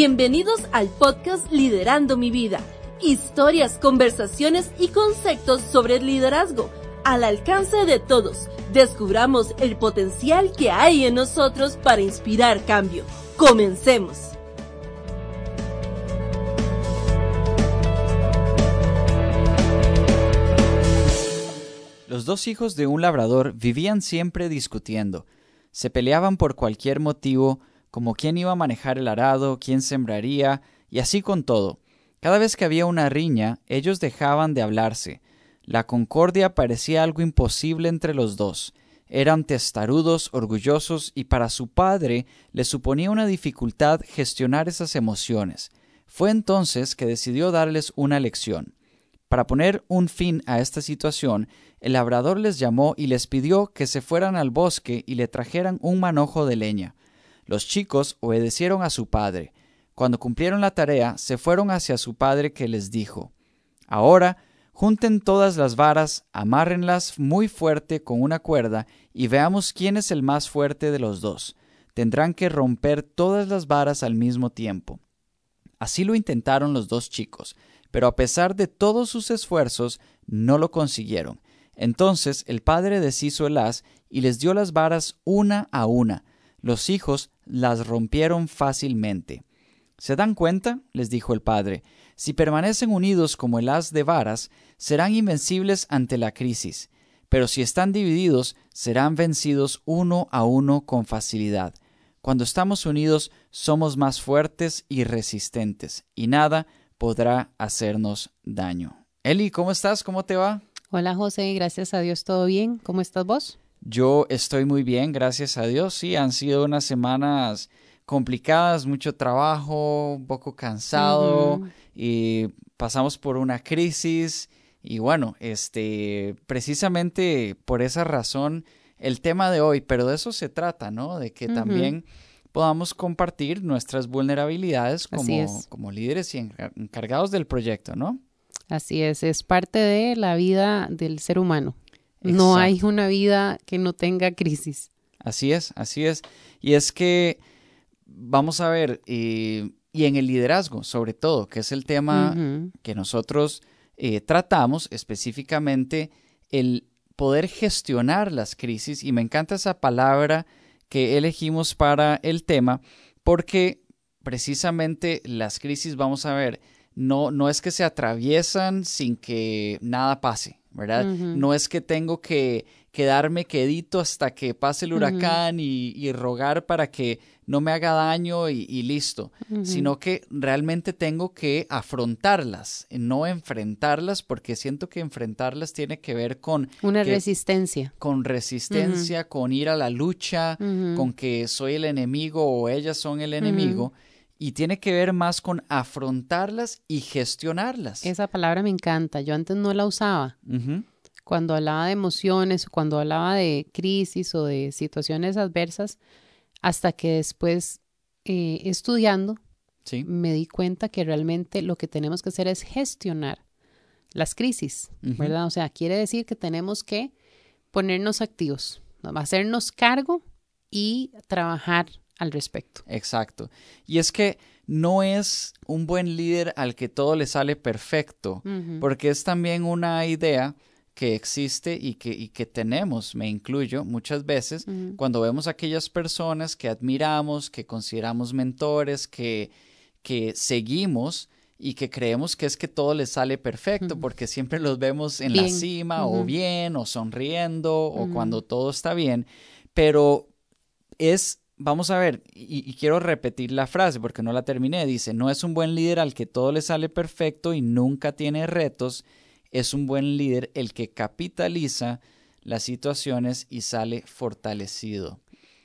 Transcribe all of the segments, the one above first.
Bienvenidos al podcast Liderando mi vida. Historias, conversaciones y conceptos sobre el liderazgo al alcance de todos. Descubramos el potencial que hay en nosotros para inspirar cambio. Comencemos. Los dos hijos de un labrador vivían siempre discutiendo. Se peleaban por cualquier motivo, como quién iba a manejar el arado, quién sembraría, y así con todo. Cada vez que había una riña, ellos dejaban de hablarse. La concordia parecía algo imposible entre los dos. Eran testarudos, orgullosos, y para su padre le suponía una dificultad gestionar esas emociones. Fue entonces que decidió darles una lección. Para poner un fin a esta situación, el labrador les llamó y les pidió que se fueran al bosque y le trajeran un manojo de leña. Los chicos obedecieron a su padre. Cuando cumplieron la tarea, se fueron hacia su padre que les dijo Ahora junten todas las varas, amárrenlas muy fuerte con una cuerda y veamos quién es el más fuerte de los dos. Tendrán que romper todas las varas al mismo tiempo. Así lo intentaron los dos chicos, pero a pesar de todos sus esfuerzos, no lo consiguieron. Entonces el padre deshizo el haz y les dio las varas una a una. Los hijos las rompieron fácilmente. ¿Se dan cuenta? les dijo el padre. Si permanecen unidos como el haz de varas, serán invencibles ante la crisis. Pero si están divididos, serán vencidos uno a uno con facilidad. Cuando estamos unidos, somos más fuertes y resistentes, y nada podrá hacernos daño. Eli, ¿cómo estás? ¿Cómo te va? Hola José, gracias a Dios, ¿todo bien? ¿Cómo estás vos? Yo estoy muy bien, gracias a Dios. Sí, han sido unas semanas complicadas, mucho trabajo, un poco cansado y pasamos por una crisis y bueno, este precisamente por esa razón el tema de hoy, pero de eso se trata, ¿no? De que también podamos compartir nuestras vulnerabilidades como, como líderes y encargados del proyecto, ¿no? Así es, es parte de la vida del ser humano. No hay una vida que no tenga crisis. Así es, así es. Y es que, vamos a ver, y en el liderazgo, sobre todo, que es el tema que nosotros eh, tratamos específicamente, el poder gestionar las crisis, y me encanta esa palabra que elegimos para el tema, porque precisamente las crisis, vamos a ver, no, no es que se atraviesan sin que nada pase, ¿verdad? No es que tengo que quedarme quedito hasta que pase el huracán y, rogar para que no me haga daño y, listo, sino que realmente tengo que afrontarlas, no enfrentarlas, porque siento que enfrentarlas tiene que ver con... Una resistencia. Con resistencia, con ir a la lucha, con que soy el enemigo o ellas son el enemigo y tiene que ver más con afrontarlas y gestionarlas. Esa palabra me encanta, yo antes no la usaba. Cuando hablaba de emociones, cuando hablaba de crisis o de situaciones adversas, hasta que después eh, estudiando me di cuenta que realmente lo que tenemos que hacer es gestionar las crisis, ¿verdad? O sea, quiere decir que tenemos que ponernos activos, hacernos cargo y trabajar al respecto. Exacto. Y es que no es un buen líder al que todo le sale perfecto, porque es también una idea que existe y que, y que tenemos, me incluyo muchas veces, cuando vemos a aquellas personas que admiramos, que consideramos mentores, que, que seguimos y que creemos que es que todo les sale perfecto, porque siempre los vemos en la cima o bien o sonriendo o cuando todo está bien, pero es vamos a ver, y, quiero repetir la frase porque no la terminé, dice, no es un buen líder al que todo le sale perfecto y nunca tiene retos, es un buen líder el que capitaliza las situaciones y sale fortalecido.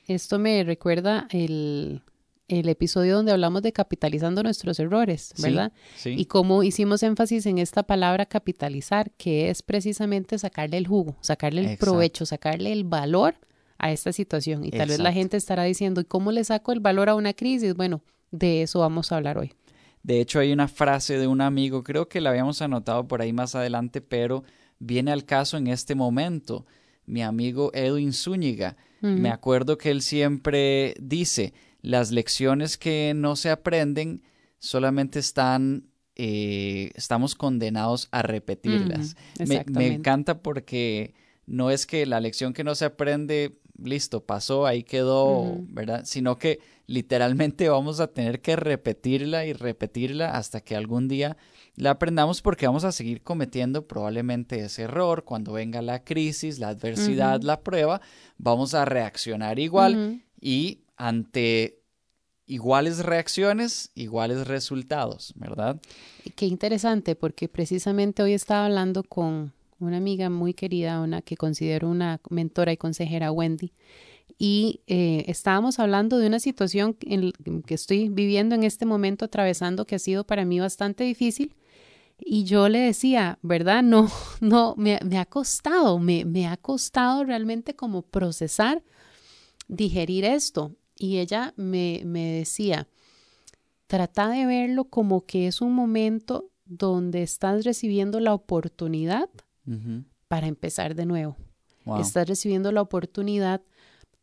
Esto me recuerda el, episodio donde hablamos de capitalizando nuestros errores, ¿verdad? Sí, Y cómo hicimos énfasis en esta palabra capitalizar, que es precisamente sacarle el jugo, sacarle el provecho, sacarle el valor a esta situación. Y tal vez la gente estará diciendo, ¿y cómo le saco el valor a una crisis? Bueno, de eso vamos a hablar hoy. De hecho, hay una frase de un amigo, creo que la habíamos anotado por ahí más adelante, pero viene al caso en este momento. Mi amigo Edwin Zúñiga, me acuerdo que él siempre dice, las lecciones que no se aprenden solamente están, eh, estamos condenados a repetirlas. me, encanta porque no es que la lección que no se aprende, listo, pasó, ahí quedó, ¿verdad? Sino que literalmente vamos a tener que repetirla y repetirla hasta que algún día la aprendamos porque vamos a seguir cometiendo probablemente ese error. Cuando venga la crisis, la adversidad, la prueba, vamos a reaccionar igual y ante iguales reacciones, iguales resultados, ¿verdad? Qué interesante, porque precisamente hoy estaba hablando con una amiga muy querida, una que considero una mentora y consejera, Wendy, y eh, estábamos hablando de una situación en, que estoy viviendo en este momento, atravesando, que ha sido para mí bastante difícil. Y yo le decía, ¿verdad? No, no, me, me ha costado, me, me ha costado realmente como procesar, digerir esto. Y ella me, me decía, trata de verlo como que es un momento donde estás recibiendo la oportunidad para empezar de nuevo. Estás recibiendo la oportunidad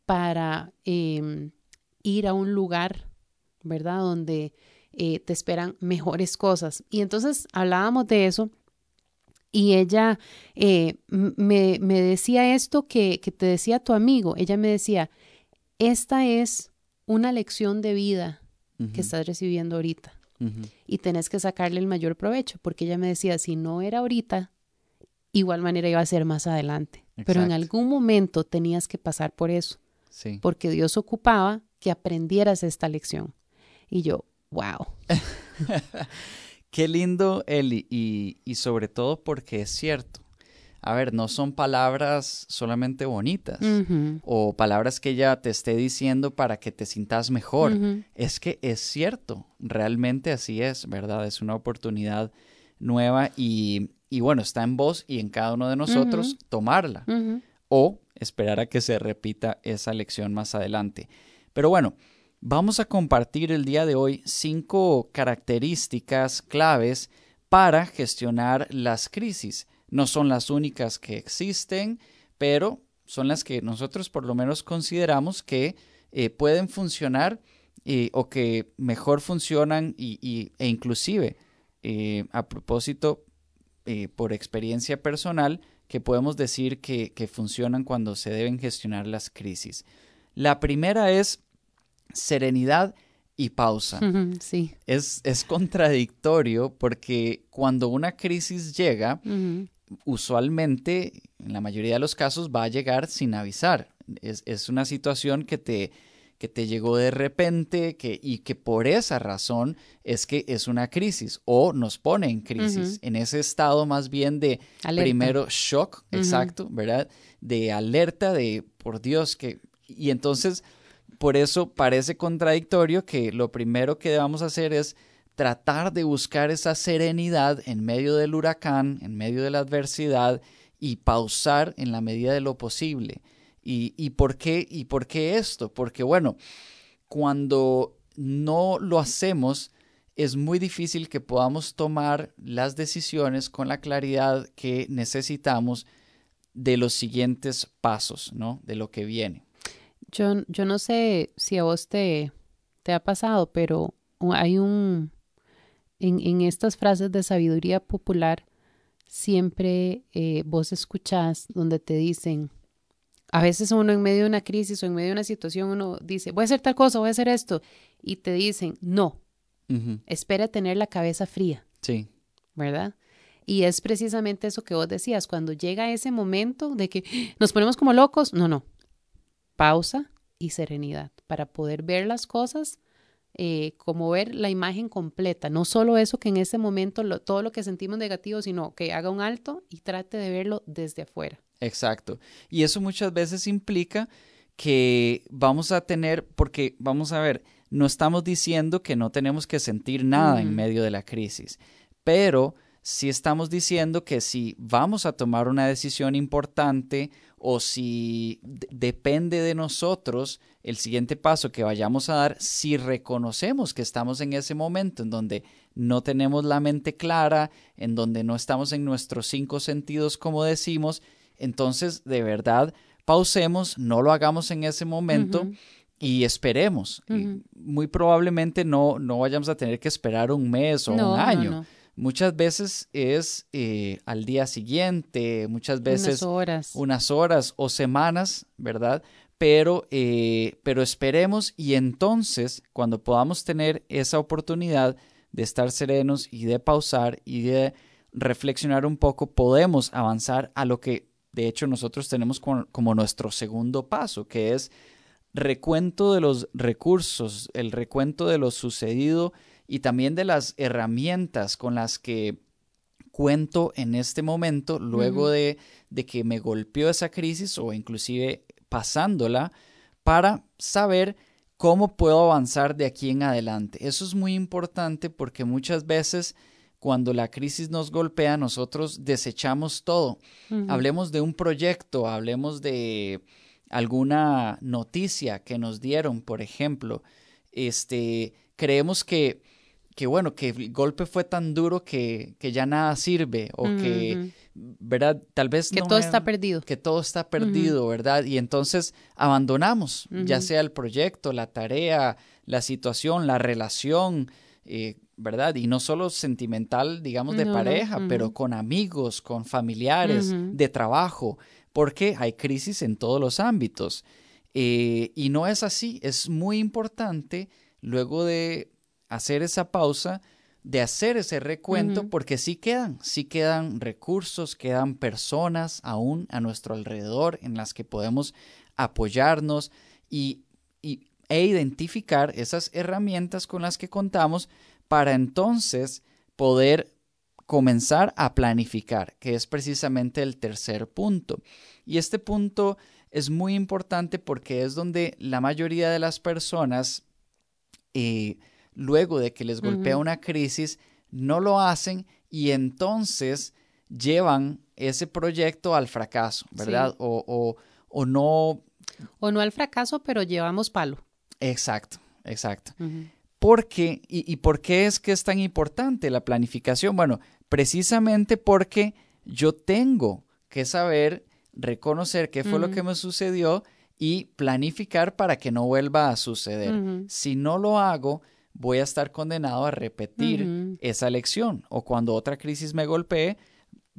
para em, ir a un lugar, ¿verdad? Donde eh, te esperan mejores cosas. Y entonces hablábamos de eso y ella eh, me, me, decía esto que, que te decía tu amigo. Ella me decía, esta es una lección de vida que estás recibiendo ahorita y tenés que sacarle el mayor provecho, porque ella me decía, si no era ahorita, igual manera iba a ser más adelante, pero en algún momento tenías que pasar por eso, porque Dios ocupaba que aprendieras esta lección. Y yo, wow. Qué lindo, Eli, y, y sobre todo porque es cierto a ver, no son palabras solamente bonitas o palabras que ella te esté diciendo para que te sintas mejor. Es que es cierto, realmente así es, ¿verdad? Es una oportunidad nueva y, y bueno, está en vos y en cada uno de nosotros tomarla o esperar a que se repita esa lección más adelante. Pero bueno, vamos a compartir el día de hoy cinco características claves para gestionar las crisis. No son las únicas que existen, pero son las que nosotros por lo menos consideramos que eh, pueden funcionar eh, o que mejor funcionan y, e inclusive eh, a propósito por experiencia personal que podemos decir que, que funcionan cuando se deben gestionar las crisis. La primera es serenidad y pausa. Sí. Es, es, contradictorio porque cuando una crisis llega, usualmente, en la mayoría de los casos, va a llegar sin avisar. Es, una situación que te, que te llegó de repente que, y que por esa razón es que es una crisis o nos pone en crisis, en ese estado más bien de primero shock, exacto, ¿verdad? De alerta de, por Dios, que... Y entonces, por eso parece contradictorio que lo primero que debamos hacer es tratar de buscar esa serenidad en medio del huracán, en medio de la adversidad y pausar en la medida de lo posible. ¿Y, por, qué, ¿Y por qué esto? Porque bueno, cuando no lo hacemos, es muy difícil que podamos tomar las decisiones con la claridad que necesitamos de los siguientes pasos, ¿no? De lo que viene. Yo, yo no sé si a vos te, te ha pasado, pero hay un, en, estas frases de sabiduría popular, siempre eh, vos escuchás donde te dicen, a veces uno en medio de una crisis o en medio de una situación, uno dice, voy a hacer tal cosa, voy a hacer esto, y te dicen, no, espera tener la cabeza fría. Sí. ¿Verdad? Y es precisamente eso que vos decías, cuando llega ese momento de que nos ponemos como locos, no, no, pausa y serenidad para poder ver las cosas eh, como ver la imagen completa, no solo eso que en ese momento todo lo que sentimos negativo, sino que haga un alto y trate de verlo desde afuera. Exacto. Y eso muchas veces implica que vamos a tener, porque vamos a ver, no estamos diciendo que no tenemos que sentir nada en medio de la crisis, pero si estamos diciendo que si vamos a tomar una decisión importante o si depende de nosotros el siguiente paso que vayamos a dar, si reconocemos que estamos en ese momento en donde no tenemos la mente clara, en donde no estamos en nuestros cinco sentidos como decimos, entonces de verdad pausemos, no lo hagamos en ese momento y esperemos. muy probablemente no, no vayamos a tener que esperar un mes o un año. Muchas veces es eh, al día siguiente, muchas veces unas horas, unas horas o semanas, ¿verdad? Pero, eh, pero esperemos y entonces cuando podamos tener esa oportunidad de estar serenos y de pausar y de reflexionar un poco, podemos avanzar a lo que de hecho nosotros tenemos como nuestro segundo paso, que es recuento de los recursos, el recuento de lo sucedido y también de las herramientas con las que cuento en este momento, luego de, de que me golpeó esa crisis o inclusive pasándola, para saber cómo puedo avanzar de aquí en adelante. Eso es muy importante porque muchas veces cuando la crisis nos golpea, nosotros desechamos todo. Hablemos de un proyecto, hablemos de alguna noticia que nos dieron, por ejemplo, este, creemos que, que bueno, que el golpe fue tan duro que, que ya nada sirve o que, ¿verdad? Tal vez... Que todo está perdido. Que todo está perdido, ¿verdad? Y entonces abandonamos, ya sea el proyecto, la tarea, la situación, la relación, eh, ¿verdad? Y no solo sentimental, digamos, de pareja, pero con amigos, con familiares, de trabajo porque hay crisis en todos los ámbitos. Eh, y no es así, es muy importante luego de hacer esa pausa, de hacer ese recuento, porque sí quedan, sí quedan recursos, quedan personas aún a nuestro alrededor en las que podemos apoyarnos y, e identificar esas herramientas con las que contamos para entonces poder comenzar a planificar, que es precisamente el tercer punto. Y este punto es muy importante porque es donde la mayoría de las personas, eh, luego de que les golpea una crisis, no lo hacen y entonces llevan ese proyecto al fracaso, ¿verdad? O, o, no... O no al fracaso, pero llevamos palo. Exacto, exacto. ¿Por qué? ¿Y, por qué es que es tan importante la planificación? Bueno, precisamente porque yo tengo que saber reconocer qué fue lo que me sucedió y planificar para que no vuelva a suceder. Si no lo hago, voy a estar condenado a repetir esa lección o cuando otra crisis me golpee,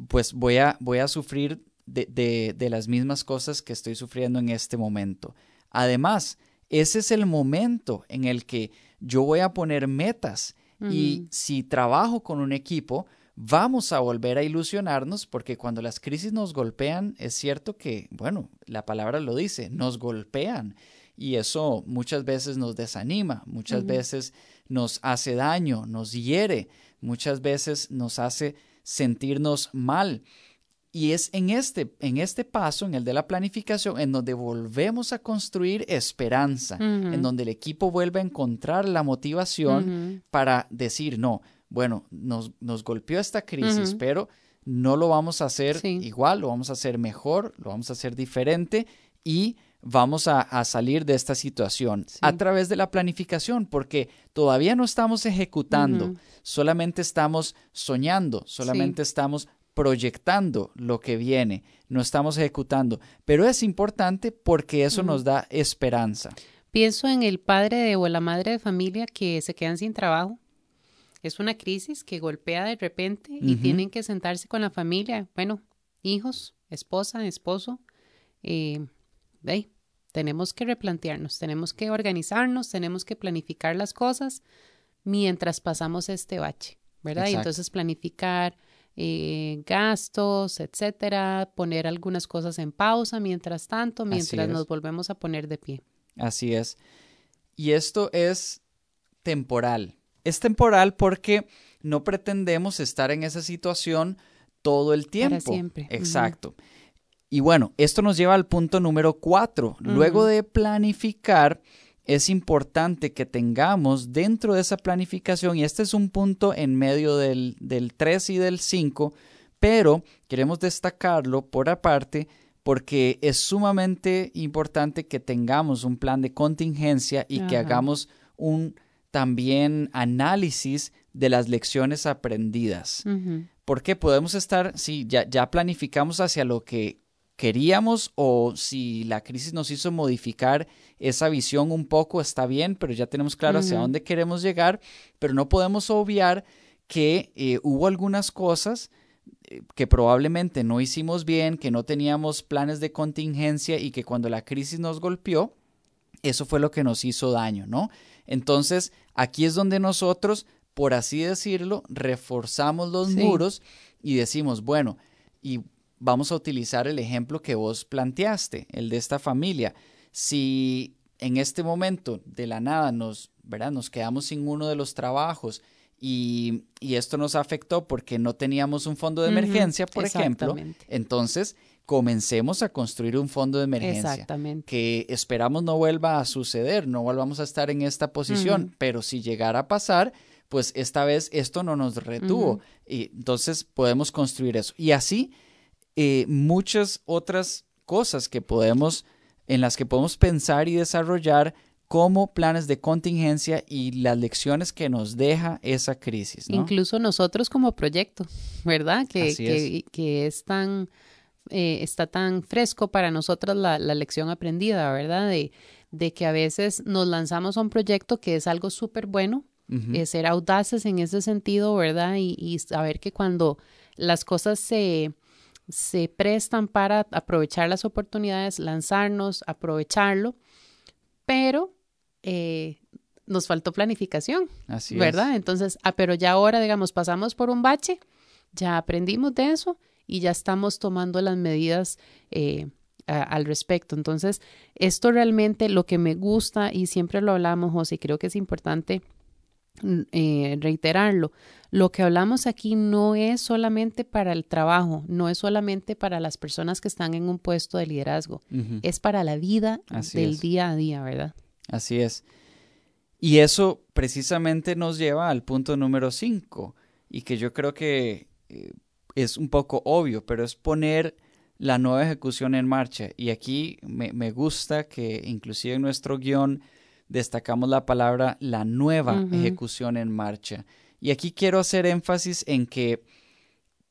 pues voy a, voy a sufrir de, de las mismas cosas que estoy sufriendo en este momento. Además, ese es el momento en el que yo voy a poner metas. Y si trabajo con un equipo, vamos a volver a ilusionarnos porque cuando las crisis nos golpean, es cierto que, bueno, la palabra lo dice, nos golpean. Y eso muchas veces nos desanima, muchas veces nos hace daño, nos hiere, muchas veces nos hace sentirnos mal. Y es en este, en este paso, en el de la planificación, en donde volvemos a construir esperanza, en donde el equipo vuelve a encontrar la motivación para decir, no, bueno, nos, nos golpeó esta crisis, pero no lo vamos a hacer igual, lo vamos a hacer mejor, lo vamos a hacer diferente y vamos a, salir de esta situación a través de la planificación, porque todavía no estamos ejecutando, solamente estamos soñando, solamente estamos proyectando lo que viene, no estamos ejecutando, pero es importante porque eso nos da esperanza. Pienso en el padre o la madre de familia que se quedan sin trabajo es una crisis que golpea de repente y tienen que sentarse con la familia, bueno, hijos, esposa, esposo. Eh, tenemos que replantearnos, tenemos que organizarnos, tenemos que planificar las cosas mientras pasamos este bache, ¿verdad? Y entonces planificar eh, gastos, etcétera, poner algunas cosas en pausa mientras tanto, mientras nos volvemos a poner de pie. Así es. Y esto es temporal. Es temporal porque no pretendemos estar en esa situación todo el tiempo. Para siempre. Exacto. Y bueno, esto nos lleva al punto número cuatro. Luego de planificar, es importante que tengamos dentro de esa planificación, y este es un punto en medio del, del 3 y del 5, pero queremos destacarlo por aparte porque es sumamente importante que tengamos un plan de contingencia y que hagamos un también análisis de las lecciones aprendidas. Porque podemos estar, sí, ya, ya planificamos hacia lo que queríamos o si la crisis nos hizo modificar esa visión un poco, está bien, pero ya tenemos claro hacia dónde queremos llegar, pero no podemos obviar que eh, hubo algunas cosas eh, que probablemente no hicimos bien, que no teníamos planes de contingencia y que cuando la crisis nos golpeó, eso fue lo que nos hizo daño, ¿no? Entonces, aquí es donde nosotros, por así decirlo, reforzamos los muros y decimos, bueno, y vamos a utilizar el ejemplo que vos planteaste, el de esta familia. Si en este momento de la nada nos, ¿verdad? nos quedamos sin uno de los trabajos y, esto nos afectó porque no teníamos un fondo de emergencia, por ejemplo, entonces comencemos a construir un fondo de emergencia que esperamos no vuelva a suceder, no volvamos a estar en esta posición, pero si llegara a pasar, pues esta vez esto no nos retuvo y entonces podemos construir eso. Y así eh, muchas otras cosas que podemos, en las que podemos pensar y desarrollar como planes de contingencia y las lecciones que nos deja esa crisis. Incluso nosotros como proyecto, ¿verdad? Que, que es tan eh, está tan fresco para nosotros la, lección aprendida, ¿verdad? De, de, que a veces nos lanzamos a un proyecto que es algo súper bueno, eh, ser audaces en ese sentido, ¿verdad? Y, saber que cuando las cosas se, se prestan para aprovechar las oportunidades, lanzarnos, aprovecharlo, pero eh, nos faltó planificación, Así ¿verdad? Entonces, ah, pero ya ahora, digamos, pasamos por un bache, ya aprendimos de eso y ya estamos tomando las medidas eh, al respecto. Entonces, esto realmente lo que me gusta y siempre lo hablamos, José, creo que es importante eh, reiterarlo. Lo que hablamos aquí no es solamente para el trabajo, no es solamente para las personas que están en un puesto de liderazgo, es para la vida del día a día, ¿verdad? Así es. Y eso precisamente nos lleva al punto número cinco, y que yo creo que eh, es un poco obvio, pero es poner la nueva ejecución en marcha. Y aquí me, gusta que inclusive en nuestro guion destacamos la palabra la nueva ejecución en marcha. Y aquí quiero hacer énfasis en que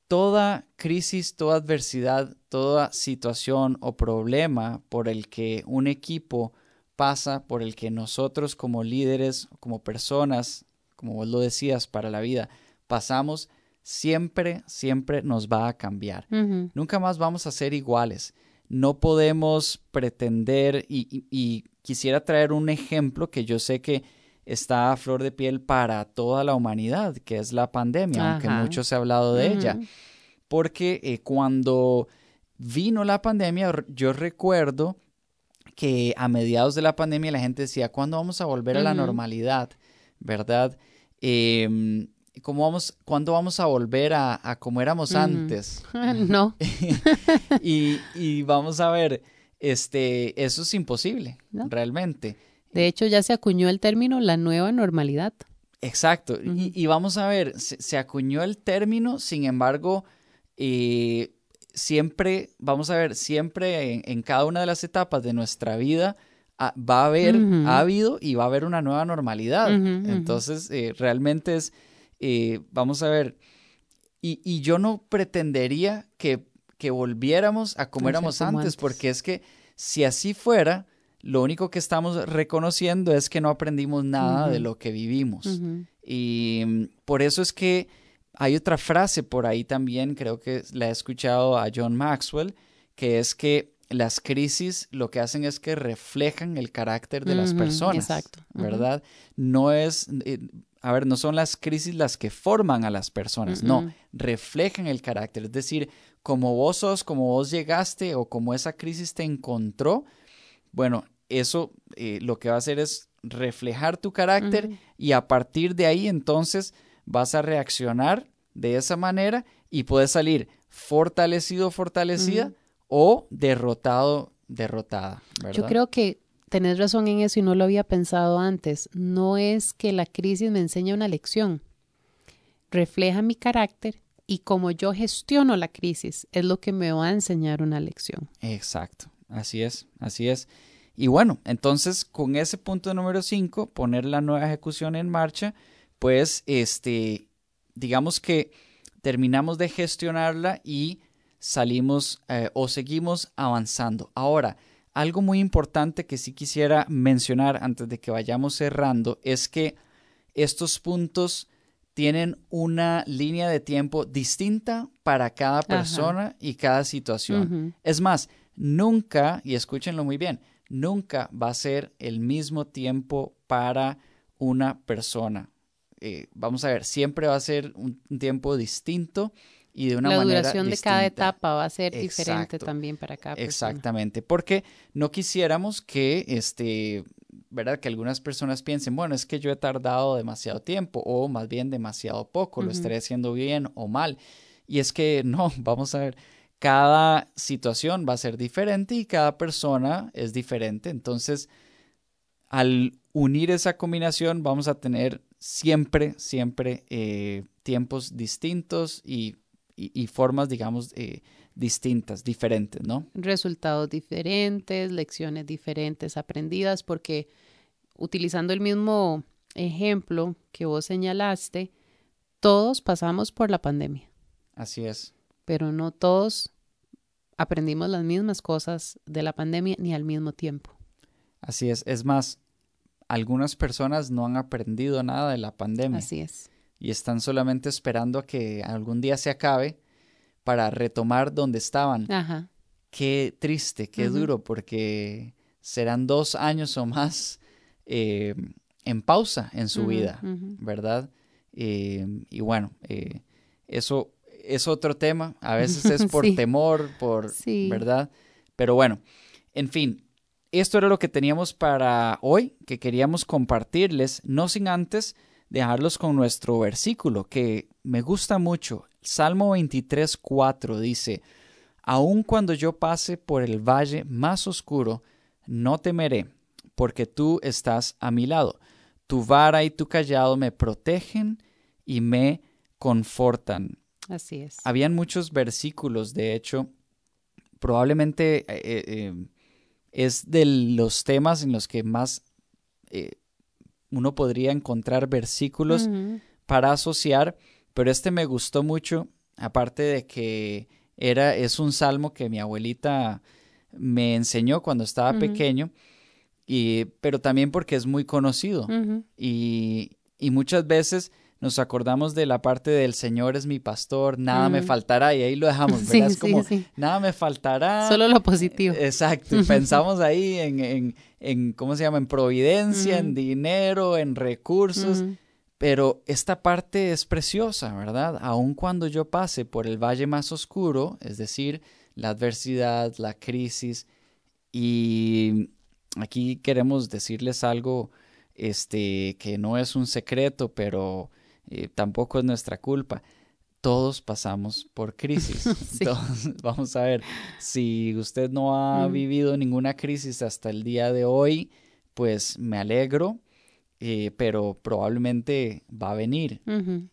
toda crisis, toda adversidad, toda situación o problema por el que un equipo pasa, por el que nosotros como líderes, como personas, como vos lo decías, para la vida, pasamos, siempre, siempre nos va a cambiar. Nunca más vamos a ser iguales. No podemos pretender y, quisiera traer un ejemplo que yo sé que está a flor de piel para toda la humanidad, que es la pandemia, aunque mucho se ha hablado de ella. Porque eh, cuando vino la pandemia, yo recuerdo que a mediados de la pandemia la gente decía, ¿cuándo vamos a volver a la normalidad? ¿Verdad? Eh, ¿Cómo vamos, ¿Cuándo vamos a volver a, a como éramos antes? no. y, vamos a ver, este, eso es imposible, realmente. De hecho, ya se acuñó el término la nueva normalidad. Exacto. y, vamos a ver, se, acuñó el término, sin embargo, eh, siempre, vamos a ver, siempre en, cada una de las etapas de nuestra vida ah, va a haber, ha habido y va a haber una nueva normalidad. Entonces, eh, realmente es eh, vamos a ver, y, yo no pretendería que, que volviéramos a como éramos antes, porque es que si así fuera, lo único que estamos reconociendo es que no aprendimos nada de lo que vivimos. Y mm, por eso es que hay otra frase por ahí también, creo que la he escuchado a John Maxwell, que es que las crisis lo que hacen es que reflejan el carácter de las personas, exacto. ¿verdad? No es, eh, a ver, no son las crisis las que forman a las personas, no, reflejan el carácter. Es decir, como vos sos, como vos llegaste o como esa crisis te encontró, bueno, eso eh, lo que va a hacer es reflejar tu carácter y a partir de ahí entonces vas a reaccionar de esa manera y puedes salir fortalecido, fortalecida o derrotado, derrotada. Yo creo que tenés razón en eso y no lo había pensado antes. No es que la crisis me enseñe una lección, refleja mi carácter y como yo gestiono la crisis es lo que me va a enseñar una lección. Exacto, así es, así es. Y bueno, entonces con ese punto número 5, poner la nueva ejecución en marcha, pues este, digamos que terminamos de gestionarla y salimos eh, o seguimos avanzando. Ahora, algo muy importante que sí quisiera mencionar antes de que vayamos cerrando es que estos puntos tienen una línea de tiempo distinta para cada persona y cada situación. Es más, nunca, y escúchenlo muy bien, nunca va a ser el mismo tiempo para una persona. Eh, vamos a ver, siempre va a ser un, tiempo distinto y de una la manera duración de cada etapa va a ser diferente también para cada persona. Exactamente, porque no quisiéramos que este ¿verdad? Que algunas personas piensen, bueno, es que yo he tardado demasiado tiempo o más bien demasiado poco, lo estaré haciendo bien o mal. Y es que no, vamos a ver, cada situación va a ser diferente y cada persona es diferente. Entonces, al unir esa combinación, vamos a tener siempre, siempre eh, tiempos distintos y, formas, digamos, eh, distintas, diferentes, ¿no? Resultados diferentes, lecciones diferentes aprendidas, porque utilizando el mismo ejemplo que vos señalaste, todos pasamos por la pandemia. Así es. Pero no todos aprendimos las mismas cosas de la pandemia ni al mismo tiempo. Así es. Es más, algunas personas no han aprendido nada de la pandemia. Así es. Y están solamente esperando a que algún día se acabe para retomar donde estaban. Ajá. Qué triste, qué duro, porque serán dos años o más eh, en pausa en su vida, ¿verdad? Eh, y bueno, eh, eso es otro tema, a veces es por temor, por, ¿verdad? Pero bueno, en fin, esto era lo que teníamos para hoy, que queríamos compartirles, no sin antes dejarlos con nuestro versículo, que me gusta mucho. Salmo 23, 4 dice, Aun cuando yo pase por el valle más oscuro, no temeré, porque tú estás a mi lado. Tu vara y tu callado me protegen y me confortan. Así es. Habían muchos versículos, de hecho, probablemente eh, eh, eh, es de los temas en los que más uno podría encontrar versículos para asociar pero este me gustó mucho, aparte de que era, es un salmo que mi abuelita me enseñó cuando estaba pequeño, y, pero también porque es muy conocido. y, y, muchas veces nos acordamos de la parte del Señor es mi pastor, nada me faltará, y ahí lo dejamos, ¿verdad? es como, nada me faltará. Solo lo positivo. Exacto, y pensamos ahí en, en, en, ¿cómo se llama? En providencia, en dinero, en recursos. Pero esta parte es preciosa, ¿verdad? Aun cuando yo pase por el valle más oscuro, es decir, la adversidad, la crisis, y aquí queremos decirles algo este, que no es un secreto, pero eh, tampoco es nuestra culpa. Todos pasamos por crisis. vamos a ver, si usted no ha mm. vivido ninguna crisis hasta el día de hoy, pues me alegro eh, pero probablemente va a venir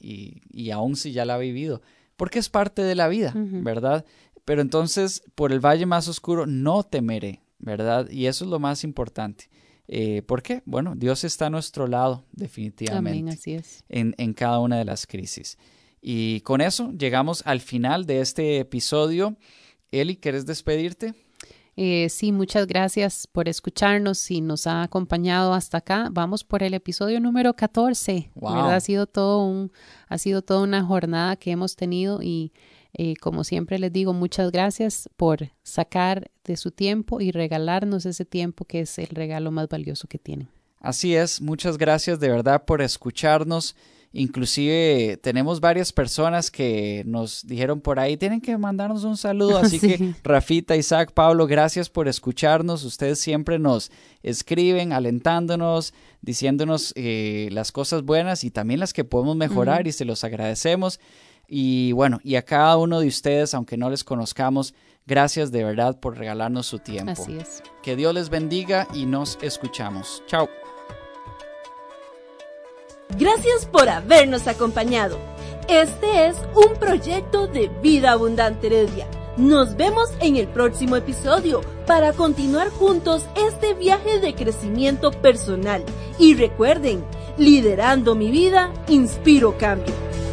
y, y, aún si ya la ha vivido, porque es parte de la vida, ¿verdad? Pero entonces, por el valle más oscuro no temeré, ¿verdad? Y eso es lo más importante. Eh, ¿Por qué? Bueno, Dios está a nuestro lado, definitivamente. así es. En, en cada una de las crisis. Y con eso llegamos al final de este episodio. Eli, ¿quieres despedirte? Eh, sí, muchas gracias por escucharnos y nos ha acompañado hasta acá. Vamos por el episodio número 14. Ha sido todo un, ha sido toda una jornada que hemos tenido y eh, como siempre les digo, muchas gracias por sacar de su tiempo y regalarnos ese tiempo que es el regalo más valioso que tienen. Así es, muchas gracias de verdad por escucharnos. Inclusive tenemos varias personas que nos dijeron por ahí, tienen que mandarnos un saludo. Así que Rafita, Isaac, Pablo, gracias por escucharnos. Ustedes siempre nos escriben, alentándonos, diciéndonos eh, las cosas buenas y también las que podemos mejorar y se los agradecemos. Y bueno, y a cada uno de ustedes, aunque no les conozcamos, gracias de verdad por regalarnos su tiempo. Así es. Que Dios les bendiga y nos escuchamos. Chao. Gracias por habernos acompañado. Este es un proyecto de Vida Abundante Heredia. Nos vemos en el próximo episodio para continuar juntos este viaje de crecimiento personal. Y recuerden, liderando mi vida, inspiro cambio.